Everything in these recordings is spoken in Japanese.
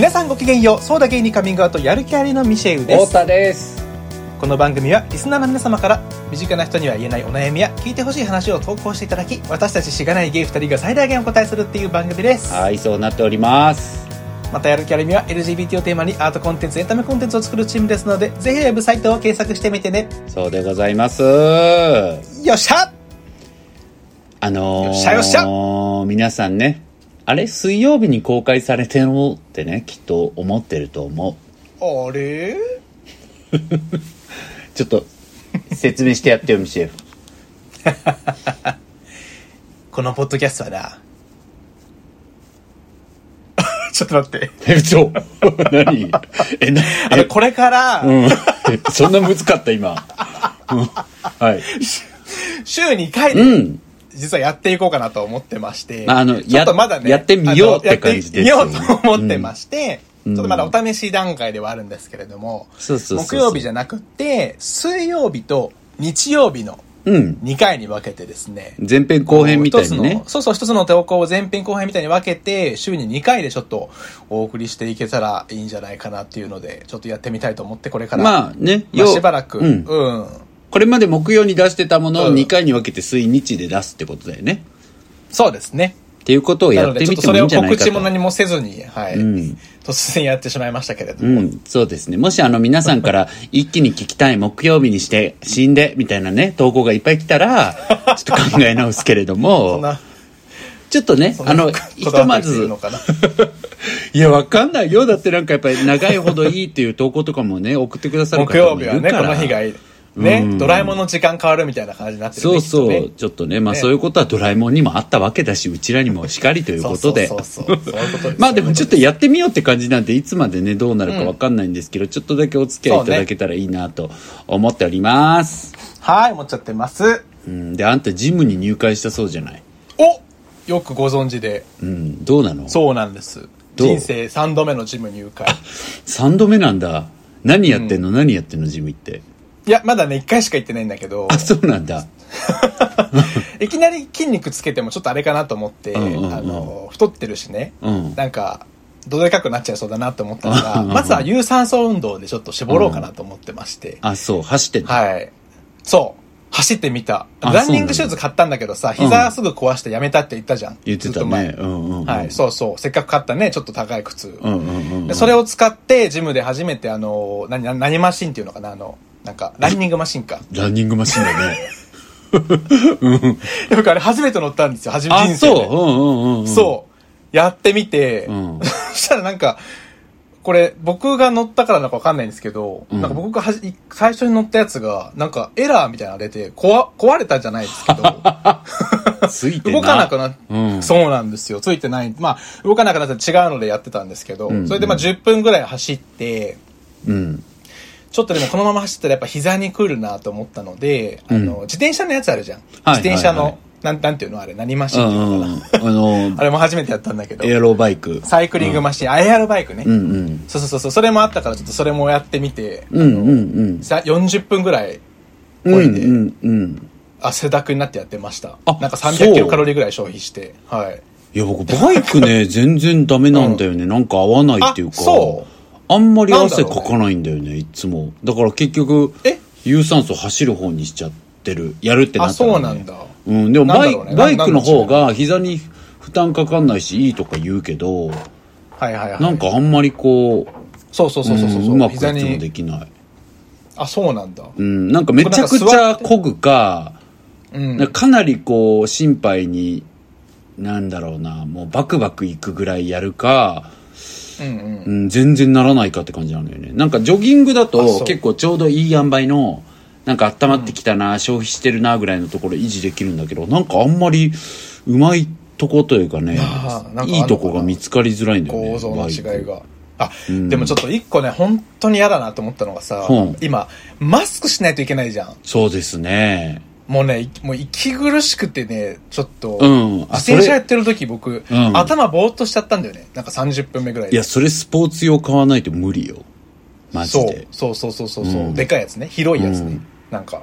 皆さんごきげんよう、そうだ芸にカミングアウトやる気ありのミシェウです。太田ですこの番組はリスナーの皆様から身近な人には言えないお悩みや聞いてほしい話を投稿していただき、私たちしがないゲイ2人が最大限お答えするっていう番組です。はいそうなっておりますまたやる気ありみは LGBT をテーマにアートコンテンツ、エンタメコンテンツを作るチームですので、ぜひウェブサイトを検索してみてね。そうでございますよっしゃあのー、よっしゃよっしゃ皆さんねあれ水曜日に公開されてるのってねきっと思ってると思う。あれ？ちょっと説明してやってよミシェフ このポッドキャストはな、ちょっと待って。え嘘何？えなあの、これから、うん。そんな難かった今、うん、はい。週2回うで、ん実はやっていこうかなと思ってまして、まああのちょっとまだね、ややってみようって感じですよね。やってみようと思ってまして、うん。ちょっとまだお試し段階ではあるんですけれども、そうそうそうそう。木曜日じゃなくって、水曜日と日曜日のうん。2回に分けてですね、前編後編みたいにね。のそうそう、一つの投稿を前編後編みたいに分けて、週に2回でちょっとお送りしていけたらいいんじゃないかなっていうので、ちょっとやってみたいと思って、これから。まあねまあよしばらく、うん。うん。これまで木曜に出してたものをうん2回に分けて水日で出すってことだよね。そうですね。っていうことをやってみてっとそれをもいいんじゃないかと。告知も何もせずに、はい。うん突然やってしまいましたけれども。うん、そうですね。もしあの皆さんから一気に聞きたい木曜日にして死んでみたいなね、投稿がいっぱい来たら、ちょっと考え直すけれどそんも、な、ちょっとねあの、こひとまず。いや、わかんないよ。だってなんかやっぱり長いほどいいっていう投稿とかもね、送ってくださる木方もい曜日はね、るから。この日がいい。ね、うんドラえもんの時間変わるみたいな感じになってるねそうそう、ねちょっとね、まあねそういうことはドラえもんにもあったわけだし、うちらにもしかりということで。まあでもちょっとやってみようって感じなんで、いつまでね、どうなるかわかんないんですけど、ちょっとだけお付き合いいただけたらいいなと思っております。はい、思っちゃってます。うん、で、あんたジムに入会したそうじゃない？およくご存知で。うん、どうなの？そうなんです。人生3度目のジム入会。?3 度目なんだ。何やってんの、何やってんの？ジム行って。いや、まだね、1回しか行ってないんだけど、あ、そうなんだ。いきなり筋肉つけてもちょっとあれかなと思って、うんうんうんあの、太ってるしね、うんなんか、どでかくなっちゃいそうだなと思ったのが、うんうんうんまずは有酸素運動でちょっと絞ろうかなと思ってまして、あ、そう、走ってんだ。はい。そう。走ってみた。あランニングシューズ買ったんだけどさ、膝すぐ壊してやめたって言ったじゃん。言ってたね。うんうん、うん。はい、そうそう。せっかく買ったね、ちょっと高い靴。それを使って、ジムで初めて、あの、何、何何マシンっていうのかな、あの、なんか、ランニングマシンか。ランニングマシンだね。僕あれ初めて乗ったんですよ、初めあ、人生で。そう。うんうんうんうん。そう。やってみて、うん そしたらなんか、これ僕が乗ったからなんかわかんないんですけど、うんなんか僕がはじ最初に乗ったやつが、なんかエラーみたいなのが出て、壊壊れたじゃないですけど、ついて動かなくなっうんそうなんですよ。ついてない。まあ、動かなくなったら違うのでやってたんですけど、うんそれでまあ10分ぐらい走って、うん。ちょっとでもこのまま走ったらやっぱ膝に来るなと思ったので、あの、うん自転車のやつあるじゃん。はい自転車の、なん、なんていうのあれ、何マシうンっていうのんかな。うん。あの あれも初めてやったんだけど、エアロバイク。サイクリングマシン、エアロバイクね。うんうん。そうそうそうそう、それもあったからちょっとそれもやってみて、うんうんうん。さ40分ぐらい、うんこいでうんうん。汗だくになってやってました。あなんかそう300キロカロリーぐらい消費して、はい。いや、僕、バイクね、全然ダメなんだよね。なんか合わないっていうか。あそうあんまり汗かかないんだよね、いつも。だから結局、え？有酸素走る方にしちゃってる。やるってなあ、ったら、ね。そうなんだ。うん、でもバイ,、ねバイクの方なが膝に負担かかんないしいいとか言うけど、はいはいはい。なんかあんまりこう、そうそうそうそうそう、うんうまくいつ膝もでに。きない。あ、そうなんだ。うん、なんかめちゃくちゃ漕ぐか、うん。なかなりこう心配に、なんだろうな、もうバクバクいくぐらいやるか、うんうん。うん、全然ならないかって感じなのよね。なんかジョギングだあと結構ちょうどいい塩梅の、なんか温まってきたな、消費してるなぐらいのところ維持できるんだけど、なんかあんまりうまいとこというかねいいとこが見つかりづらいんだよね。構造の違い。が。あ、うんでもちょっと一個ね、本当に嫌だなと思ったのがさ、うん今、マスクしないといけないじゃん。そうですね。もうね、いもう息苦しくてね、ちょっと、うんあ自転車やってる時僕、うん頭ぼーっとしちゃったんだよね。なんか30分目ぐらいで。いや、それスポーツ用買わないと無理よ。マジそうで。そうそうそうそうそう、うんでかいやつね。広いやつね。うんなんか、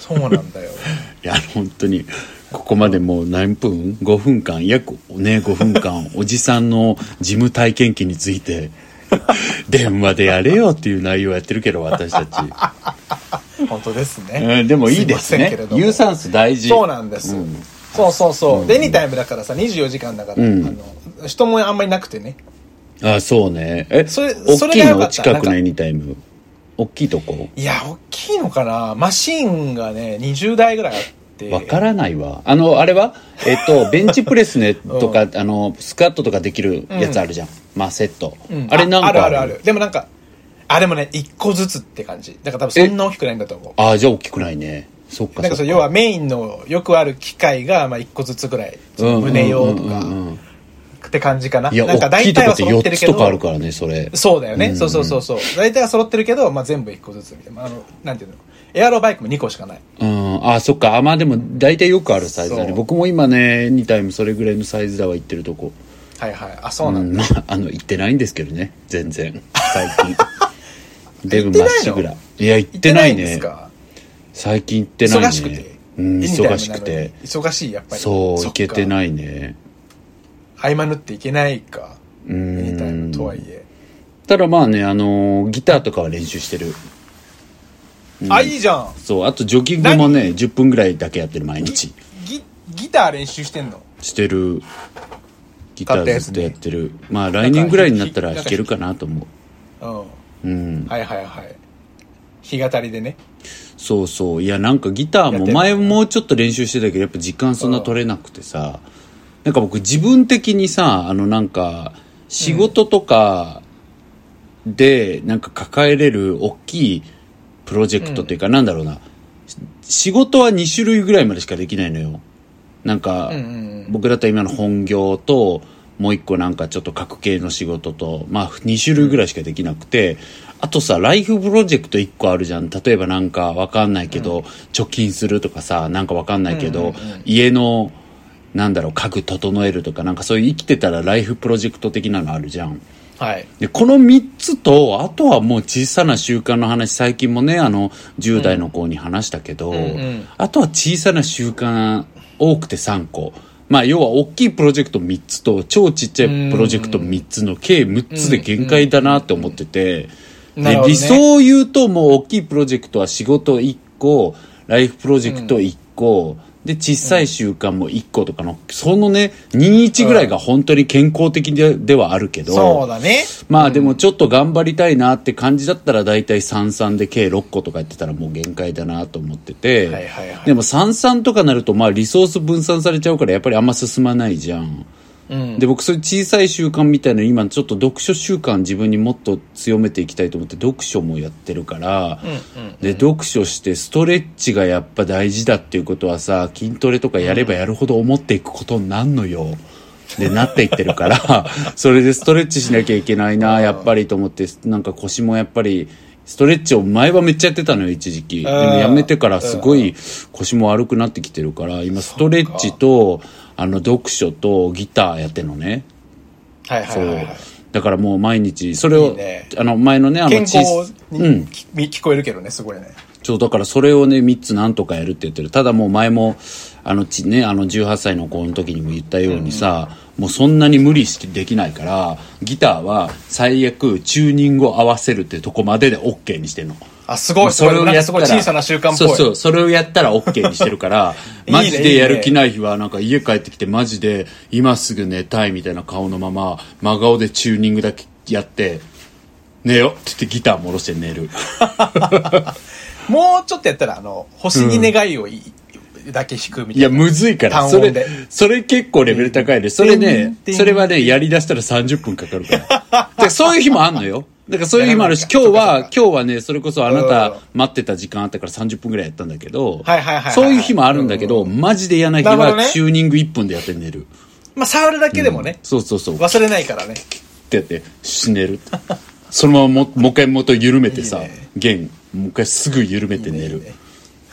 そうなんだよ。いや、本当に。ここまでもう何分 ?5 分間、約ね、5分間、おじさんの事務体験記について、電話でやれよっていう内容をやってるけど、私たち。本当ですね、うん、でもいいですね。有酸素大事。そうなんです、うん。そうそうそう、でエニタイムだからさ24時間だから、うん。あの人もあんまりなくてね。あ、そうね。え、それ大きいの？近くのエニタイム？大きいとこ？いや大きいのかな。マシンがね20台ぐらいあって。わからないわ。あの、あれは？えっと、ベンチプレスね、とか、あの、スクワットとかできるやつあるじゃん。まあ、セット。うん。あれ何個ある？あるあるある。でもなんかあでもね1個ずつって感じだから多分そんな大きくないんだと思うああ、じゃあ大きくないね。そっかそっか。なんかそう要はメインのよくある機械がまあ1個ずつぐらい胸用とかうんうんうんうんって感じかないや、なんか大体は揃って4つるけどとかあるからね、それ。そうだよね、うんうんそうそうそうそう大体は揃ってるけど、まあ、全部1個ずつみたいなあのなんていうの？エアロバイクも2個しかないうん。ああ、そっか。あ、まあでも、大体よくあるサイズだね。僕も今ね、エニタイムそれぐらいのサイズだわ、行ってるとこ。はいはいあそうなんだ、まあ、あの、行ってないんですけどね。全然。最近。デブまっしぐら。いや、行ってないね最近行ってないね。忙しくて、うん、忙しくて。忙しいやっぱりそう、行けていないね。合間縫っていけないかうエニタイムん。とはいえ、ただまあね、あのーギターとかは練習してる。うんあいいじゃんそう、あとジョギングもね、10分ぐらいだけやってる、毎日。ギギター練習してんの？してる。ギターずっとやってる。まあ来年ぐらいになったら弾けるかなと思うんう。うん。はいはいはい弾き語りでねそうそう。いや、なんかギターも前もうちょっと練習してたけど、やっぱ時間そんな取れなくてさ、なんか僕自分的にさ、あのなんか、仕事とかで、なんか抱えれる大きいプロジェクトっていうか、なんだろうな、仕事は2種類ぐらいまでしかできないのよ。なんか、僕だったら今の本業と、もう一個なんかちょっと格系の仕事と、まあ2種類ぐらいしかできなくて、あとさ、ライフプロジェクト1個あるじゃん。例えばなんかわかんないけど、貯金するとかさ、なんかわかんないけど、うんうんうん家の、なんだろう、家具整えるとか、なんかそういう生きてたらライフプロジェクト的なのあるじゃん。はいで、この3つと、あとはもう小さな習慣の話、最近もね、あの、10代の子に話したけど、んうんあとは小さな習慣、多くて3個。まあ、要は大きいプロジェクト3つと、超ちっちゃいプロジェクト3つの計6つで限界だなって思ってて、ね。理想を言うと、もう大きいプロジェクトは仕事1個、ライフプロジェクト1個、で、小さい習慣も1個とかの、そのね、2-1ぐらいが本当に健康的でではあるけど、そうだね。まあでもちょっと頑張りたいなって感じだったら大体33で計6個とかやってたらもう限界だなと思ってて、はいはいはい。でも33とかなるとまあリソース分散されちゃうからやっぱりあんま進まないじゃん。うん。で僕そういう小さい習慣みたいなの今ちょっと読書習慣自分にもっと強めていきたいと思って読書もやってるから、うんうんで読書してストレッチがやっぱ大事だっていうことはさ筋トレとかやればやるほど思っていくことになんのよ。でなっていってるから それでストレッチしなきゃいけないなやっぱりと思ってなんか腰もやっぱりストレッチを前はめっちゃやってたのよ一時期。でもやめてからすごい腰も悪くなってきてるから今ストレッチとあの読書とギターやってんのね。はいはいはいはい。だからもう毎日それをいいね。あの前のねあの健康小にうん。聞聞こえるけどねすごいね。そう、だからそれをね、3つなんとかやるって言ってる。ただもう前も、あのちね、あの18歳の子の時にも言ったようにさ、もうそんなに無理してできないから、ギターは最悪チューニングを合わせるってとこまでで OK にしてんの。あすごいすそれをやすごい小さな習慣っぽいそうそうそれをやったら OK にしてるから マジでやる気ない日はなんか家帰ってきてマジで今すぐ寝たいみたいな顔のまま真顔でチューニングだけやって寝よって言ってギターも下ろして寝る もうちょっとやったらあの星に願いをい、だけ弾くみたいないや、むずいから。それそれ結構レベル高いで。それね、それはね、やり出したら30分かかるから。でそういう日もあんのよ。だからそういう日もあるし、今日は今日はね、それこそあなうん。た待ってた時間あったから30分くらいやったんだけど、はいはいはいそういう日もあるんだけど、マジで嫌な日はなるほどね。チューニング1分でやって寝る。まあ触るだけでもね、そうそうそう。っ忘れないからね。てやって、死ねる。そのままももう一回元緩めてさいいね、弦、もう一回すぐ緩めて寝る。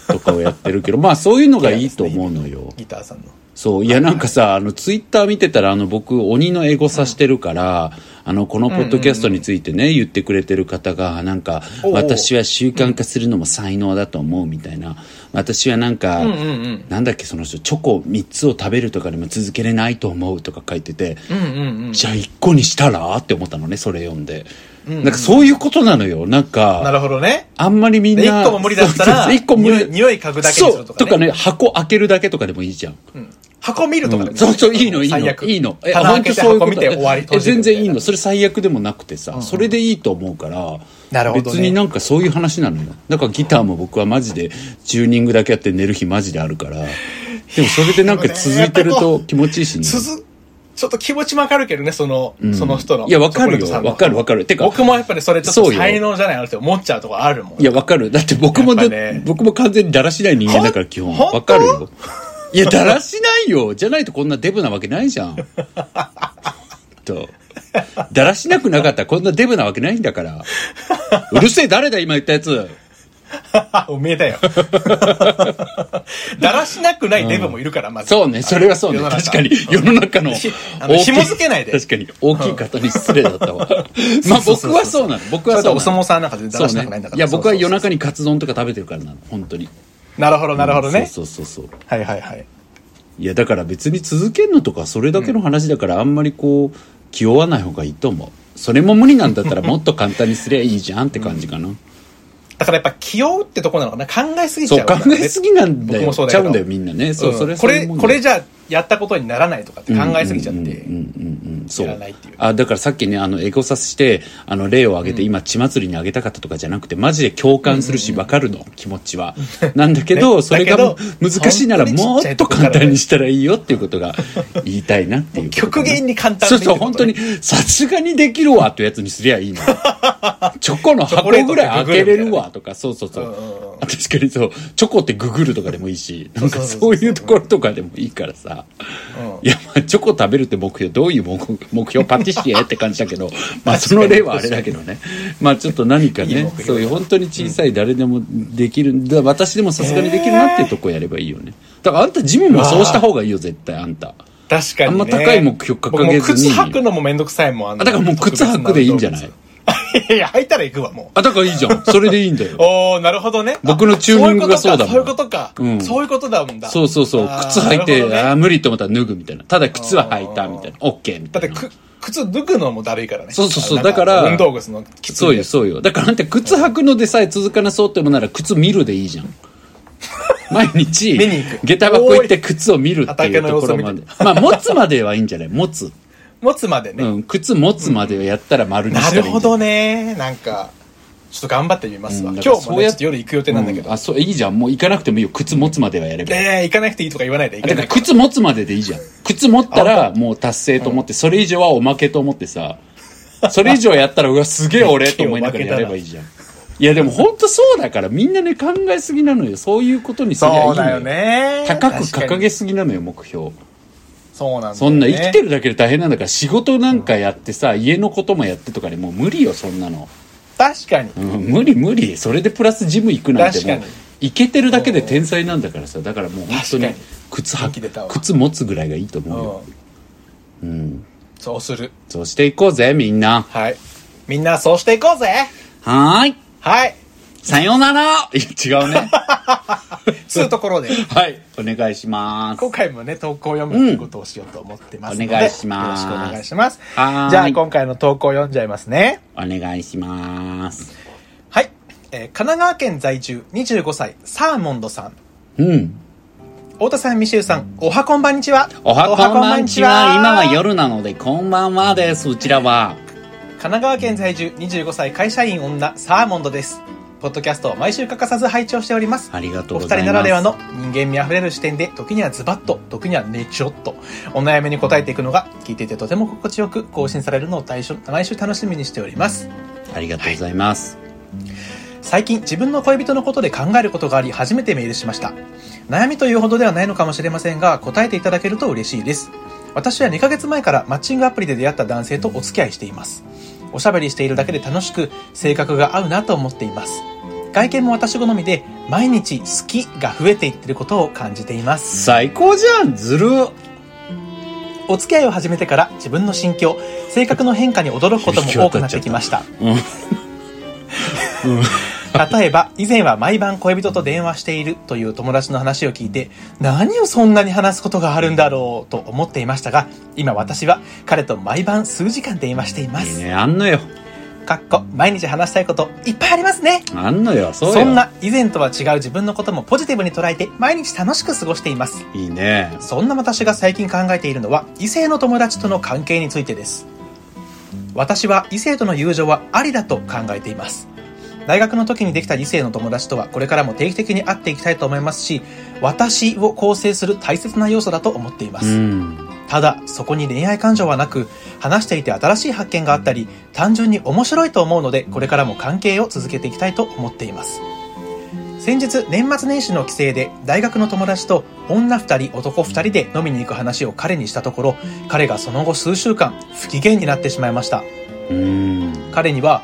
とかをやってるけど、まあそういうのがいいと思うのよ。ギターさんのそう。いや、なんかさ、あの、ツイッター見てたら、あの、僕、鬼のエゴさしてるから、あの、このポッドキャストについてね、言ってくれてる方が、なんか、私は習慣化するのも才能だと思うみたいな。私はなんか。なんだっけ、その人、チョコ3つを食べるとかでも続けれないと思うとか書いてて。じゃあ1個にしたら？って思ったのね、それ読んで。なんかそういうことなのよ。なんか、なるほどね。あんまりみんで、な。一個も無理だったら、一個無理。匂い匂い嗅ぐだけにするとかね。そう。とかね、箱開けるだけとかでもいいじゃん。うん箱見るとかでもそうそう、いいの、いいの。最悪いいの。え、棚開けて本当箱見て終わり。え、全然いいの。みそれ最悪でもなくてさ、それでいいと思うから。なるほどね別になんかそういう話なのよ。だからギターも僕はマジで、チューニングだけやって寝る日マジであるから。でもそれでなんか続いてると気持ちいいしね。ちょっと気持ちもわかるけどね、その、その人の。いやわかるよわかるわかるてか僕もやっぱりそれちょっと才能じゃないなって思っちゃうとこあるもん。いや、わかる。だって僕もね僕も完全にだらしない人間だから基本。わかるよ。いや、だらしないよ。じゃないとこんなデブなわけないじゃん。と。だらしなくなかったらこんなデブなわけないんだから。うるせえ、誰だ今言ったやつ。おめえだよ。だらしなくないデブもいるから、まず。そうね、それはそうね。確かに、世の中の紐付けないで確かに、大きい方に失礼だったわ。まあ僕はそうなの。僕はそうなの。お相撲さんなんか全然だらしなくないんだから。いや、僕は夜中に。にカツ丼とか食べてるからなの。本当に。なるほど、なるほどね。そうそうそうそう。はいはいはい。いやだから別に続けるのとかそれだけの話だからあんまりこう気負わない方がいいと思うそれも無理なんだったらもっと簡単にすりゃいいじゃんって感じかな、だからやっぱ気負うってとこなのかな。考えすぎちそう考ゃうんだねえすぎなんだ僕よもそうだちゃうんだよみんなねそう、うんそれこれ、これじゃゃやったことにならないとかって考えすぎちゃって。そうあだからさっきねあのエゴサしてあの例を挙げて、今血祭りにあげたかったとかじゃなくてマジで共感するし分かるの、気持ちはなんだけど、ねそれが難しいならもっと簡単にしたらいいよっていうことが言いたいなっていう極限に簡単そうそう、本当に、さすがにできるわってやつにすりゃいいの。チョコの箱ぐらい開けれるわとか、そうそうそう。確かにそう、チョコってググるとかでもいいし、なんかそういうところとかでもいいからさ。いや、まあ、チョコ食べるって目標、どういう目目標パティシエって感じだけど、まあ、その例はあれだけどね。まあ、ちょっと何かねいいそういう本当に小さい誰でもできる、だ私でもさすがにできるなっていうとこやればいいよね。だからあんたジムもそうした方がいいよ、絶対あんた。確かに、ね。あんま高い目標掲げずに靴履くのもめんどくさいもん。ああ、だからもう靴履くでいいんじゃない？いやいや、履いたら行くわ、もう。あ、だからいいじゃん。それでいいんだよ。おー、なるほどね。僕のチューニングがそうだもんそういうことか。そういううんことか。そういうことだもんだ。そうそうそう。靴履いて、なるほどねあー無理って思ったら脱ぐみたいな。ただ靴は履いたみたいな。オッケーみたいな。だってく、靴脱ぐのもだるいからね。そうそうそうだから運動靴のきついそうよ、そうよ。だからあんた靴履くのでさえ続かなそうってもなら靴見るでいいじゃん。毎日見に行く、下駄箱行って靴を見るっていうところまで。まあ、持つまではいいんじゃない？持つ。持つまでね。うん。靴持つまでをやったら丸になしたらいいんほどね。なんか、ちょっと頑張ってみますわ。うんだ今日もそうやっちょっと夜行く予定なんだけど。うんあ、そう、いいじゃん。もう行かなくてもいいよ。靴持つまではやればいい。ええ行かなくていいとか言わないで。行だからかなくて靴持つまででいいじゃん。靴持ったらもう達成と思って、それ以上はおまけと思ってさ、それ以上やったら、うわ、すげえ俺と思いながらやればいいじゃん。いやでも本当そうだから、みんなね考えすぎなのよ。そういうことにすりゃいいのそうだよね。高く掲げすぎなのよ、目標。そうなんねそんな生きてるだけで大変なんだから、仕事なんかやってさ、家のこともやってとかでもう無理よ、そんなの。確かに。うん、無理無理。それでプラスジム行くなんてもう確かに、行けてるだけで天才なんだからさ。だからもう本当に靴は、元気出たわ靴持つぐらいがいいと思うよ。うん。うん。そうする。そうしていこうぜ、みんな。はい。みんなそうしていこうぜはーい。はい。さようならいや、違うね。つうところで、はい。お願いします。今回もね、投稿を読むことをしようと思ってますので、お願いしますよろしくお願いします。はーいじゃあ、今回の投稿を読んじゃいますね。お願いします。はい。えー神奈川県在住25歳、サーモンドさん。うん。太田さん、ミシェルさん、おはこんばんにちは。おはこんばんちは。今は夜なので、こんばんはです。うちらは。神奈川県在住25歳会社員女サーモンドですポッドキャストを毎週欠かさず拝聴しております。ありがとうお二ございます。人ならではの人間味あふれる視点で時にはズバッと時にはねちょっとお悩みに答えていくのが聞いていてとても心地よく更新されるのを毎週毎週楽しみにしております。ありがとうございます。最近自分の恋人のことで考えることがあり初めてメールしました。悩みというほどではないのかもしれませんが答えていただけると嬉しいです。私は2ヶ月前からマッチングアプリで出会った男性とお付き合いしていますおしゃべりしているだけで楽しく性格が合うなと思っています外見も私好みで毎日好きが増えていってることを感じています最高じゃんずるお付き合いを始めてから自分の心境、性格の変化に驚くことも多くなってきました。うん。例えば、以前は毎晩恋人と電話しているという友達の話を聞いて、何をそんなに話すことがあるんだろうと思っていましたが、今私は彼と毎晩数時間電話しています。いいね。あんのよ。かっこ、毎日話したいこといっぱいありますね。あんのよ。そうよ。そん。な以前とは違う自分のこともポジティブに捉えて毎日楽しく過ごしています。いいね。そんな私が最近考えているのは異性の友達との関係についてです。私は異性との友情はありだと考えています。大学の時にできた異性の友達とはこれからも定期的に会っていきたいと思いますし、私を構成する大切な要素だと思っています。うん。ただ、そこに恋愛感情はなく、話していて新しい発見があったり、単純に面白いと思うので、これからも関係を続けていきたいと思っています。先日、年末年始の帰省で、大学の友達と女二人、男二人で飲みに行く話を彼にしたところ、彼がその後数週間、不機嫌になってしまいました。うん。彼には、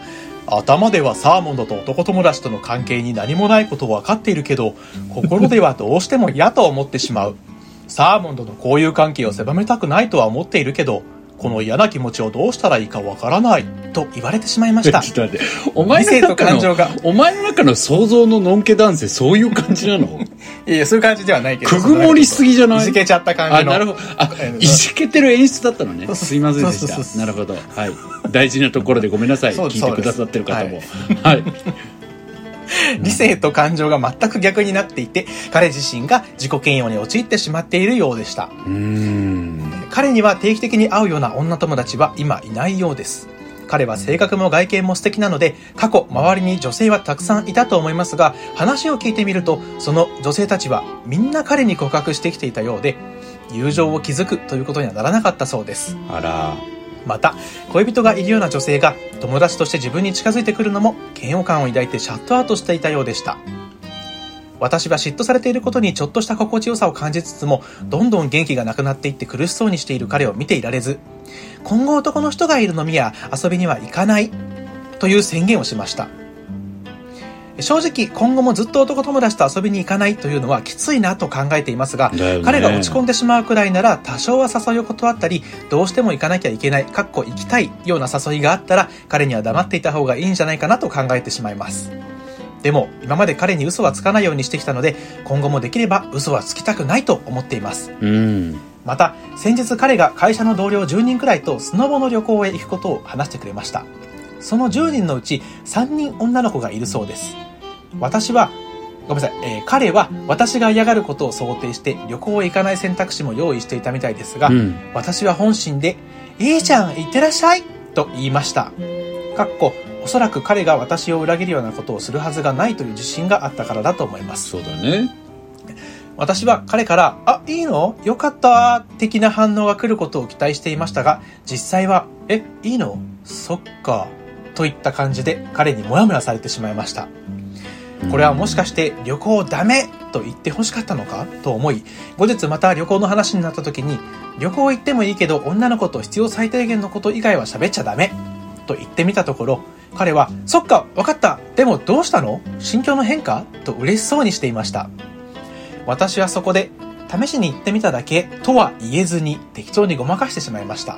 頭ではサーモンドと男友達との関係に何もないことを分かっているけど、心ではどうしても嫌と思ってしまう。サーモンドの交友関係を狭めたくないとは思っているけど、この嫌な気持ちをどうしたらいいかわからない、と言われてしまいましたちょ。っと待って。お前の中の感情が、お前の中の想像ののんけ男性、そういう感じなの？いや、そういう感じではないけど。くぐもりすぎじゃない？いじけちゃった感あ、じの。なるほど。あえ、いじけてる演出だったのね。すいませんでした。なるほど。はい。大事なところでごめんなさい。聞いてくださってる方もそう。はい。理性と感情が全く逆になっていて、彼自身が自己嫌悪に陥ってしまっているようでした。彼には定期的に会うような女友達は今いないようです。彼は性格も外見も素敵なので、過去周りに女性はたくさんいたと思いますが、話を聞いてみると、その女性たちはみんな彼に告白してきていたようで、友情を築くということにはならなかったそうです。あら。また、恋人がいるような女性が友達として自分に近づいてくるのも嫌悪感を抱いてシャットアウトしていたようでした。私は嫉妬されていることにちょっとした心地よさを感じつつも、どんどん元気がなくなっていって苦しそうにしている彼を見ていられず、今後男の人がいる飲みや遊びには行かないという宣言をしました。正直、今後もずっと男友達と遊びに行かないというのはきついなと考えていますが、ね彼が落ち込んでしまうくらいなら多少は誘いを断ったり、どうしても行かなきゃいけない、かっこ行きたいような誘いがあったら、彼には黙っていた方がいいんじゃないかなと考えてしまいます。でも、今まで彼に嘘はつかないようにしてきたので、今後もできれば嘘はつきたくないと思っています。うん。また、先日彼が会社の同僚10人くらいとスノボの旅行へ行くことを話してくれました。その10人のうち3人女の子がいるそうです。私は、ごめんなさい、えー彼は私が嫌がることを想定して旅行へ行かない選択肢も用意していたみたいですが、うん。私は本心で、いいじゃん、行ってらっしゃいと言いました。かっこ、おそらく彼が私を裏切るようなことをするはずがないという自信があったからだと思います。そうだね。私は彼から、あ、いいの？よかった的な反応が来ることを期待していましたが、実際は、え、いいの？そっか。といった感じで彼にモヤモヤされてしまいました。これはもしかして旅行ダメと言って欲しかったのかと思い、後日また旅行の話になった時に、旅行行ってもいいけど女の子と必要最低限のこと以外は喋っちゃダメと言ってみたところ、彼は、そっか、わかった。でもどうしたの？心境の変化？と嬉しそうにしていました。私はそこで、試しに行ってみただけとは言えずに適当にごまかしてしまいました。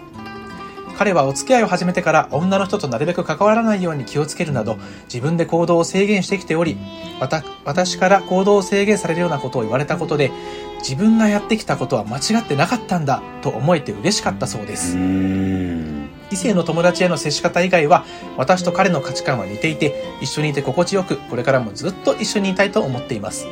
彼はお付き合いを始めてから女の人となるべく関わらないように気をつけるなど自分で行動を制限してきており、私から行動を制限されるようなことを言われたことで自分がやってきたことは間違ってなかったんだと思えて嬉しかったそうでうす。ん。異性の友達への接し方以外は私と彼の価値観は似ていて一緒にいて心地よくこれからもずっと一緒にいたいと思っています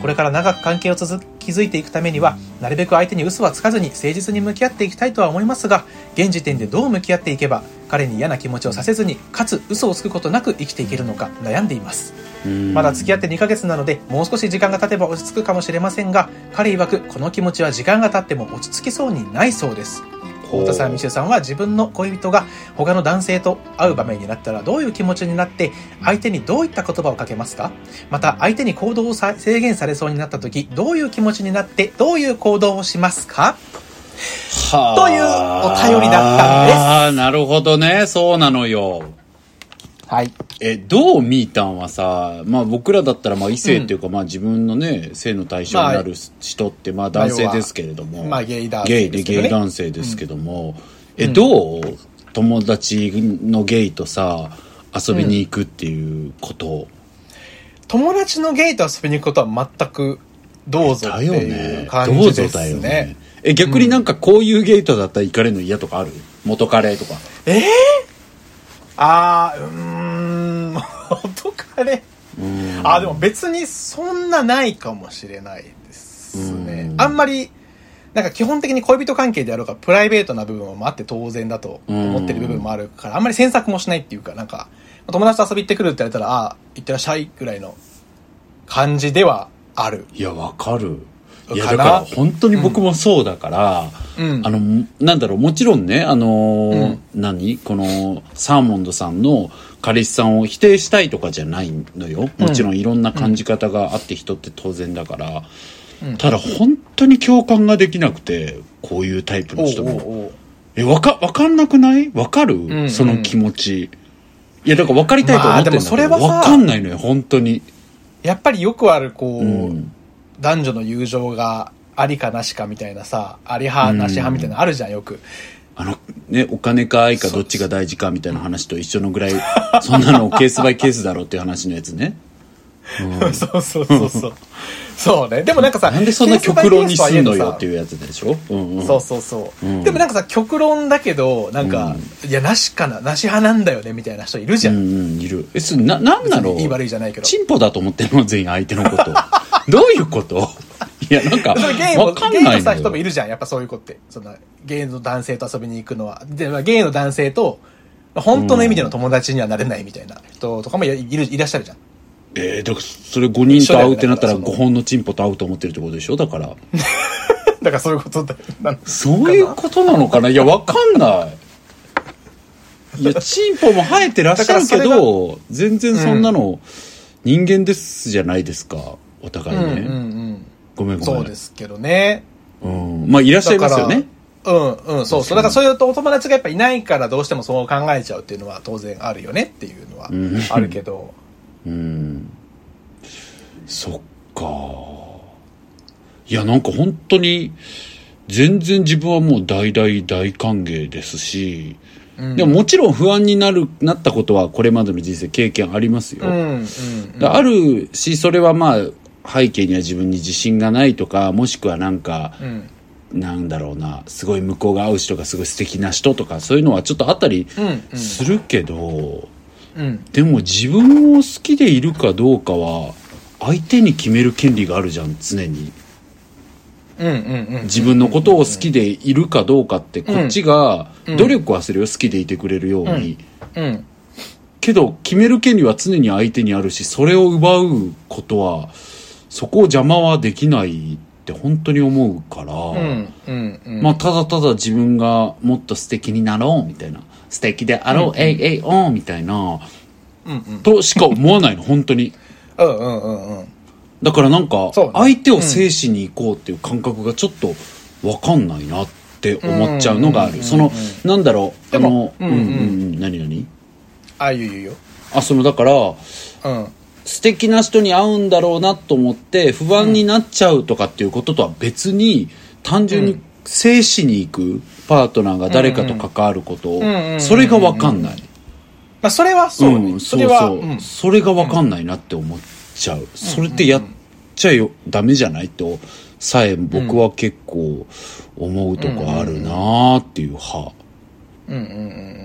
これから長く関係を続築いていくためにはなるべく相手に嘘はつかずに誠実に向き合っていきたいとは思いますが現時点でどう向き合っていけば彼に嫌な気持ちをさせずにかつ嘘をつくことなく生きていけるのか悩んでいますうんまだ付き合って2ヶ月なので、もう少し時間が経てば落ち着くかもしれませんが、彼曰くこの気持ちは時間が経っても落ち着きそうにないそうです。太田さん、ミシェさんは自分の恋人が他の男性と会う場面になったらどういう気持ちになって、相手にどういった言葉をかけますか？また、相手に行動をさ制限されそうになった時、どういう気持ちになって、どういう行動をしますか？はあ。というお便りだったんです。ああ、なるほどね。そうなのよ。はい。え、どう見たんはさ、まあ僕らだったらまあ異性っていうか、まあ自分のね、性の対象になる人ってまあ男性ですけれども。まあゲイ男ゲイで性ですけどねゲイ男性ですけども。え、どう友達のゲイとさ、遊びに行くっていうこと？友達のゲイと遊びに行くことは全くどうぞってだよいうね。感じですね。だよね。え、逆になんかこういうゲイとだったら行かれるの嫌とかある？元カレとか。えー、あー、うーん、元カレ。うんあー、でも別にそんなないかもしれないですね。あんまり、なんか基本的に恋人関係であろうか、プライベートな部分もあって当然だと思ってる部分もあるから、あんまり詮索もしないっていうか、なんか、友達と遊び行ってくるって言われたら、ああ、行ってらっしゃいぐらいの感じではある。いや、わかる。いや、だから本当に僕もそうだから、うん。あの、なんだろう、もちろんね、あのー何？この、サーモンドさんの彼氏さんを否定したいとかじゃないのよ。もちろんいろんな感じ方があって人って当然だから。ただ本当に共感ができなくて、こういうタイプの人も。え、わか、わかんなくない？わかる、んうんその気持ち。いや、だから分かりたいと思ってるんだけど、まあでもそれはさわかんないのよ、本当に。やっぱりよくある、こう、うん男女の友情がありかなしかみたいなさ、あり派なし派みたいなのあるじゃん、よく。あの、ね、お金か愛かどっちが大事かみたいな話と一緒のぐらい、そんなのケースバイケースだろうっていう話のやつね。そうそうそうそう。そうね。でもなんかさ、なんでそんな極論にすんのよっていう。やつでしょ？うんうん。そうそうそう、うんでもなんかさ、極論だけど、なんか、いや、なしかな、なし派なんだよね、みたいな人いるじゃ。うんんうん、いる。え、それな、なんなの？いい悪いじゃないけど。チンポだと思ってるの？全員相手のこと。どういうこと？いや、なんか、それゲイとさ。人もいるじゃん、やっぱそういう子って。その、ゲイの男性と遊びに行くのは。で、まあゲイの男性と、本当の意味での友達にはなれないみたいな人とかもいる、いらっしゃるじゃん。えー、だからそれ5人と会うってなったら一緒だよね5本のチンポと会うと思ってるってことでしょ？だから。だからそういうことだよ。そういうことなのかな？いや、わかんない。いや、チンポも生えてらっしゃるけど、全然そんなの人間ですじゃないですか。お互いね。うんうんうん。ごめんごめん。そうですけどね。うん。まあ、いらっしゃいますよね。うんうん、そうそう。だからそういうお友達がやっぱいないからどうしてもそう考えちゃうっていうのは当然あるよねっていうのはんあるけど。うん。そっか。いや、なんか本当に、全然自分はもう大大大歓迎ですし、うんでももちろん不安になる、なったことはこれまでの人生経験ありますよ。うんうんであるし、それはまあ、背景には自分に自信がないとか、もしくはなんか、うん。なんだろうな、すごい向こうが会う人がすごい素敵な人とか、そういうのはちょっとあったりうんうん。するけど、うん。でも自分を好きでいるかどうかは、相手に決める権利があるじゃん、常に。うんうんうん。自分のことを好きでいるかどうかって、こっちがうん。努力はするよ、好きでいてくれるように。うん。けど、決める権利は常に相手にあるし、それを奪うことは、そこを邪魔はできないって本当に思うから、うんうんうん。まあ、ただただ自分がもっと素敵になろう、みたいな。素敵であろう、えいえいおーみたいな、うんうん。としか思わないの、本当に。うんうんうんうん。だからなんか相手を制しに行こうっていう感覚がちょっとわかんないなって思っちゃうのがあうん。る。その、なんだろう、であのも、うんうん。うん、何何？ああいういうよ。あ、その、だから、うん素敵な人に会うんだろうなと思って不安になっちゃうとかっていうこととは別に単純に制しに行くパートナーが誰かと関わることそれが分かんない。まあそれはそうね。んそうそう。それが分かんないなって思っちゃう。それってやっちゃよダメじゃないとさえ僕は結構思うとこあるなーっていう派うんうんうんう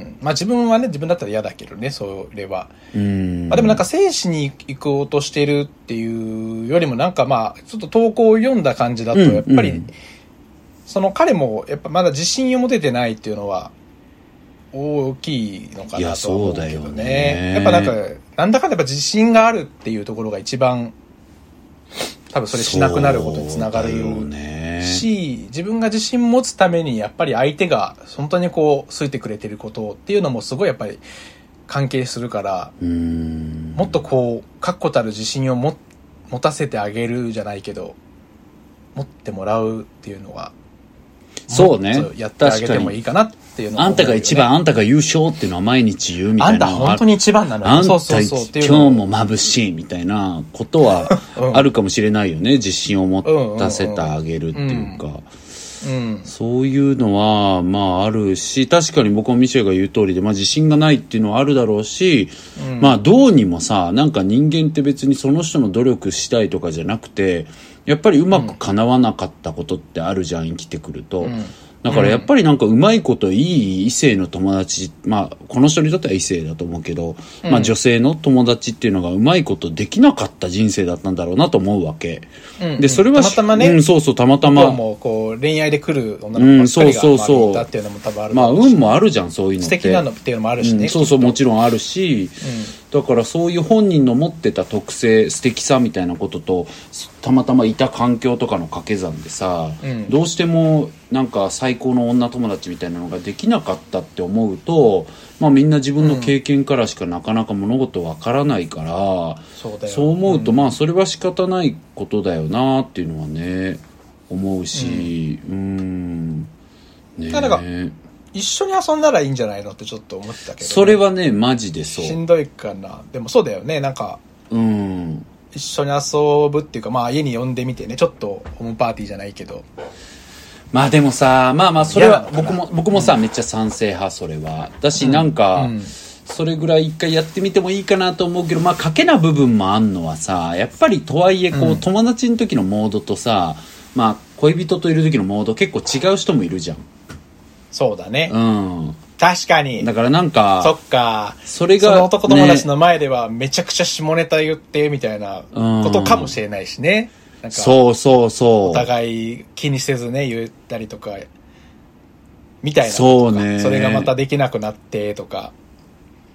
ん。まあ自分はね自分だったら嫌だけどねそれは。うん。まあ、でもなんか生死に行こうとしてるっていうよりもなんかまあちょっと投稿を読んだ感じだとうんやっぱり、うん。その彼もやっぱまだ自信を持ててないっていうのは大きいのかなとは思うけどそうだよねね。やっぱなんかなんだかんだやっぱ自信があるっていうところが一番多分それしなくなることにつながるし自分が自信持つためにやっぱり相手が本当にこう好いてくれてることっていうのもすごいやっぱり関係するからうん。もっとこう確固たる自信をも持たせてあげるじゃないけど持ってもらうっていうのはそうね。やってあげてもいいかなっっていうのはあんたが一番、あんたが優勝っていうのは毎日言うみたあんたいなのは本当に一番なのよ。あんた今日も眩しいみたいなことはうんあるかもしれないよね。自信を持たせてあげるっていうか。うん。そういうのは、まああるし、確かに僕もミシェルが言う通りで、まあ自信がないっていうのはあるだろうし、まあどうにもさ、なんか人間って別にその人の努力したいとかじゃなくて、やっぱりうまく叶わなかったことってあるじゃん、生きてくると。だからやっぱりなんかうまいこといい異性の友達、まあこの人にとっては異性だと思うけど、まあ女性の友達っていうのがうまいことできなかった人生だったんだろうなと思うわけ。うんで、それはたまたまね、うん、そうそう、たまたま。もこう恋愛で来る女の子ばっかりがうんそうそうそう周りにいたっていうのも多分あるまあ運もあるじゃん、そういうのって。素敵なのっていうのもあるしね。うんそうそうもちろんあるし、だからそういう本人の持ってた特性素敵さみたいなこととたまたまいた環境とかの掛け算でさ、うん。どうしてもなんか最高の女友達みたいなのができなかったって思うと、まあ、みんな自分の経験からしかなかなか物事わからないから、そうだよ。そう思うと、まあそれは仕方ないことだよなっていうのはね思うしうん。ねえ。だから一緒に遊んだらいいんじゃないのってちょっと思ってたけどね、それはねマジでそう。しんどいかな。でもそうだよね。なんか、うん。一緒に遊ぶっていうか、まあ家に呼んでみてね、ちょっとホームパーティーじゃないけど。まあでもさまあまあそれは僕も僕もさ、めっちゃ賛成派それは。だし、なんか、うん。それぐらい一回やってみてもいいかなと思うけどまあ賭けな部分もあんのはさやっぱりとはいえこう、うん。友達の時のモードとさまあ恋人といる時のモード結構違う人もいるじゃんそうだね。うん確かに。だからなんそかっか。それがその男友達ねの前ではめちゃくちゃ下ネタ言ってみたいなことかもしれないしね。なんかそうそうそうお互い気にせずね、言ったりとか、みたいなこととかそうねそれがまたできなくなってとか。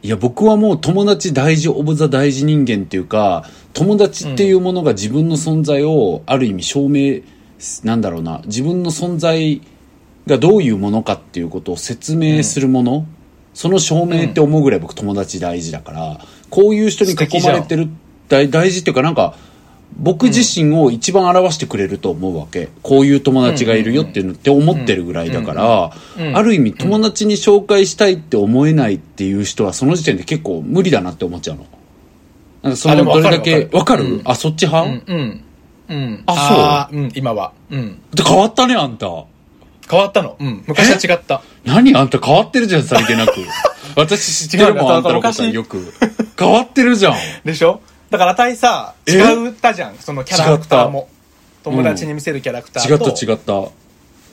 いや、僕はもう友達大事オブザ大事人間っていうか、友達っていうものが自分の存在をある意味証明、なんだろうな、自分の存在がどういうものかっていうことを説明するもの、その証明って思うぐらい僕友達大事だから、こういう人に囲まれてる大大事っていうかなんか、僕自身を一番表してくれると思うわけ。こういう友達がいるよっていうのって思ってるぐらいだから、うんある意味友達に紹介したいって思えないっていう人はその時点で結構無理だなって思っちゃうの。なんかそのどれだけ、わかるわかる？うんあ、そっち派、うん、うん。うん。あそううん、今は。うん。で変わったね、あんた。変わったの？うん。昔は違った。何？あんた変わってるじゃん、さりげなく。私知ってるもん、違うんだあんたのことはよく。変わってるじゃん。でしょ？だから、あたいさ、え？違ったじゃん。そのキャラクターも。友達に見せるキャラクター違と。った違った。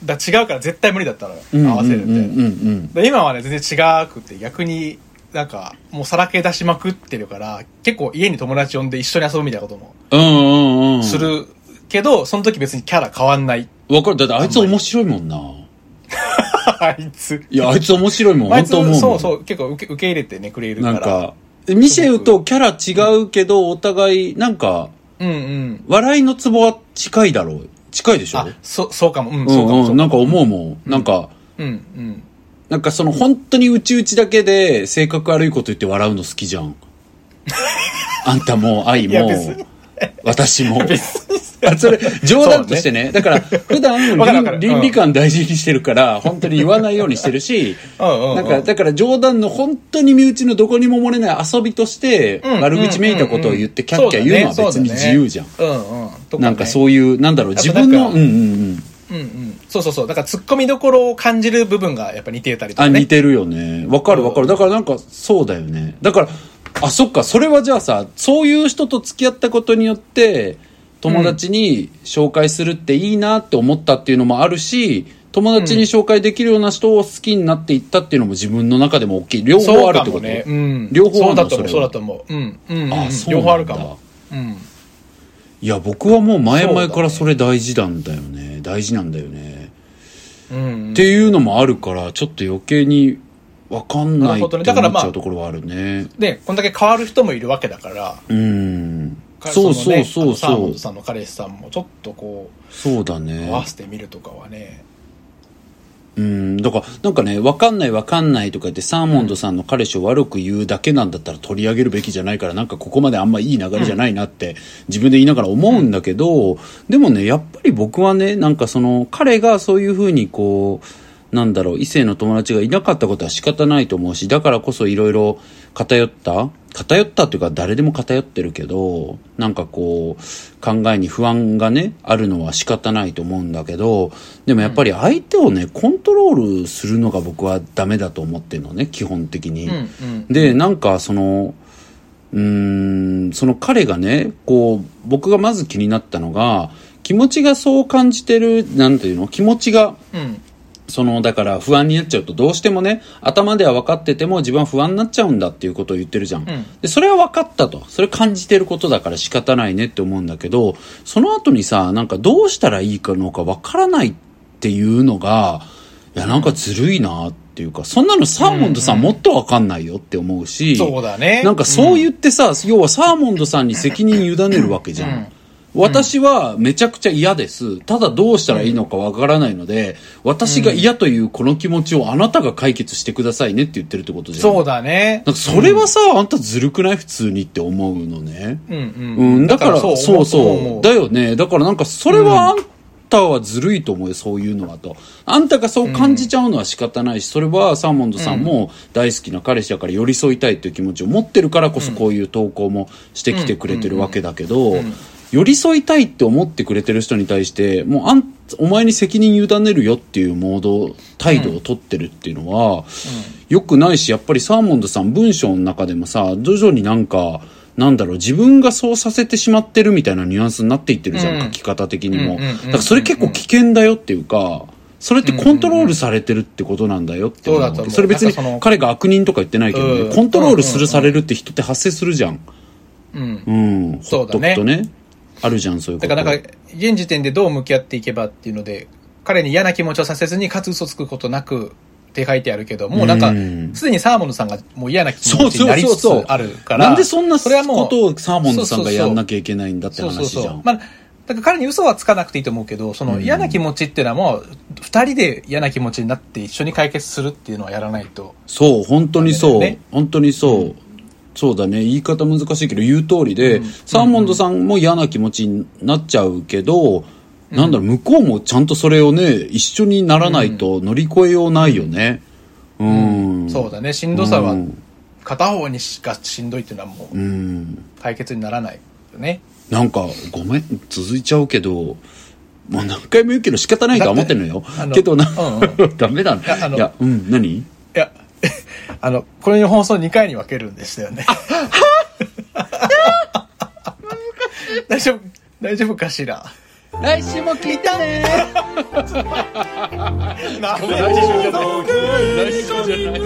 だ違うから絶対無理だったのよ。うん合わせるって。うんうんうんで今はね、全然違くて、逆に、なんか、もうさらけ出しまくってるから、結構家に友達呼んで一緒に遊ぶみたいなこともうん。うんうんうん。す。るけど、その時別にキャラ変わんない。わかる。だってあいつ面白いもんな。あいつ。いや、あいつ面白いもん。本当思う。そうそう、結構受け受け入れてね、くれるから。なんか、ミシェルとキャラ違うけど、お互い、なんか、うんうん。笑いのツボは近いだろう。近いでしょ？あ、そ、そうかも。うん、うそうかも。なんか思うもん。なんか、うん、うん。なんかその本当にうちうちだけで性格悪いこと言って笑うの好きじゃん。あんたも愛も私も。あそれ、冗談としてね。だから、普段 倫倫理観大事にしてるから、本当に言わないようにしてるし、なんか、だから冗談の本当に身内のどこにも漏れない遊びとして、うん悪口めいたことを言ってキャッキャ言うのは別に自由じゃん。なんかそういう、なんだろう、自分の、うんうんうん。うんうん。そうそうそう。だから突っ込みどころを感じる部分がやっぱ似てたりとあ、かね。似てるよね。わかるわかる。だからなんか、そうだよね。だから、あ、そっか、それはじゃあさ、そういう人と付き合ったことによって、友達に紹介するっていいなって思ったっていうのもあるし、友達に紹介できるような人を好きになっていったっていうのも自分の中でも大きい。両方あるってこと？ね。うん。両方あるの？そうだと思う。そうだと思う。うん。うんうん。あ、そう両方あるかも。うん。いや、僕はもう前々からそれ大事なんだよね。大事なんだよね。うん。っていうのもあるから、ちょっと余計にわかんないって思っちゃうところはあるね。で、こんだけ変わる人もいるわけだから。うん。かそうそうそうそうサーモンド。さんの彼氏さんもちょっとこそうだう、ね。合わせてみるとかはね。うん、だから、なんかね、わかんないわかんないとか言って、サーモンドさんの彼氏を悪く言うだけなんだったら取り上げるべきじゃないから、なんかここまであんまいい流れじゃないなって、自分で言いながら思うんだけど、でもね、やっぱり僕はね、なんかその、彼がそういうふうにこう、なんだろう、異性の友達がいなかったことは仕方ないと思うし、だからこそいろいろ偏った偏ったっていうか誰でも偏ってるけど、なんかこう、考えに不安がね、あるのは仕方ないと思うんだけど、でもやっぱり相手をね、コントロールするのが僕はダメだと思ってるのね、基本的に。うんうん。で、なんかその、うーん、その彼がね、こう、僕がまず気になったのが、気持ちがそう感じてる、なんていうの気持ちが、うんその、だから不安になっちゃうとどうしてもね、頭では分かってても自分は不安になっちゃうんだっていうことを言ってるじゃん。んで、それは分かったと。それ感じてることだから仕方ないねって思うんだけど、その後にさ、なんかどうしたらいいかのか分からないっていうのが、いや、なんかずるいなっていうか、そんなのサーモンドさんもっと分かんないよって思うし、そうだねなんかそう言ってさ、要はサーモンドさんに責任委ねるわけじゃん。うん私はめちゃくちゃ嫌です。ただどうしたらいいのかわからないので、私が嫌というこの気持ちをあなたが解決してくださいねって言ってるってことじゃん。そうだねなんかそれはさ、あんたずるくない普通にって思うのね。うんうんうん、だから、そう思そう。だよね。だからなんかそれはあんたはずるいと思うよ、そういうのはと。あんたがそう感じちゃうのは仕方ないし、それはサーモンドさんも大好きな彼氏だから寄り添いたいっていう気持ちを持ってるからこそこういう投稿もしてきてくれてるわけだけど、寄り添いたいって思ってくれてる人に対して、もうあん、お前に責任委ねるよっていうモード、態度を取ってるっていうのは、良くないし、やっぱりサーモンドさん文章の中でもさ、徐々になんか、なんだろう、自分がそうさせてしまってるみたいなニュアンスになっていってるじゃん、うん書き方的にも。うんうんうんうんだからそれ結構危険だよっていうか、それってコントロールされてるってことなんだよって思うそれ別に彼が悪人とか言ってないけどね、うんコントロールするされるって人って発生するじゃん。うんうん。ほっとそうだねくとね。あるじゃん、そういうこと。だからなんか、現時点でどう向き合っていけばっていうので、彼に嫌な気持ちをさせずに、かつ嘘つくことなくって書いてあるけど、もうなんかうん、すでにサーモンドさんがもう嫌な気持ちになり。つつあるから、なんでそんなそれはもうことをサーモンドさんがやんなきゃいけないんだって話じゃん。。まあ、だから彼に嘘はつかなくていいと思うけど、その嫌な気持ちっていうのはもう、二人で嫌な気持ちになって一緒に解決するっていうのはやらないと。そう、本当にそう。ね本当にそう。そうだね。言い方難しいけど、言う通りで、サーモンドさんも嫌な気持ちになっちゃうけど、なんだろう、向こうもちゃんとそれをね、一緒にならないと乗り越えようないよね。うん。そうだね。しんどさはうん片方にしかしんどいっていうのはもううん。解決にならないよね。なんか、ごめん、続いちゃうけど、もう何回も言うけど仕方ないとは思ってんのよけどな、うんう ダメだね。やあのいや、うん、何？いや、あの、これの放送2回に分けるんでしたよね。大丈夫、大丈夫かしら？来週も聞い たね来週じゃない来週じゃない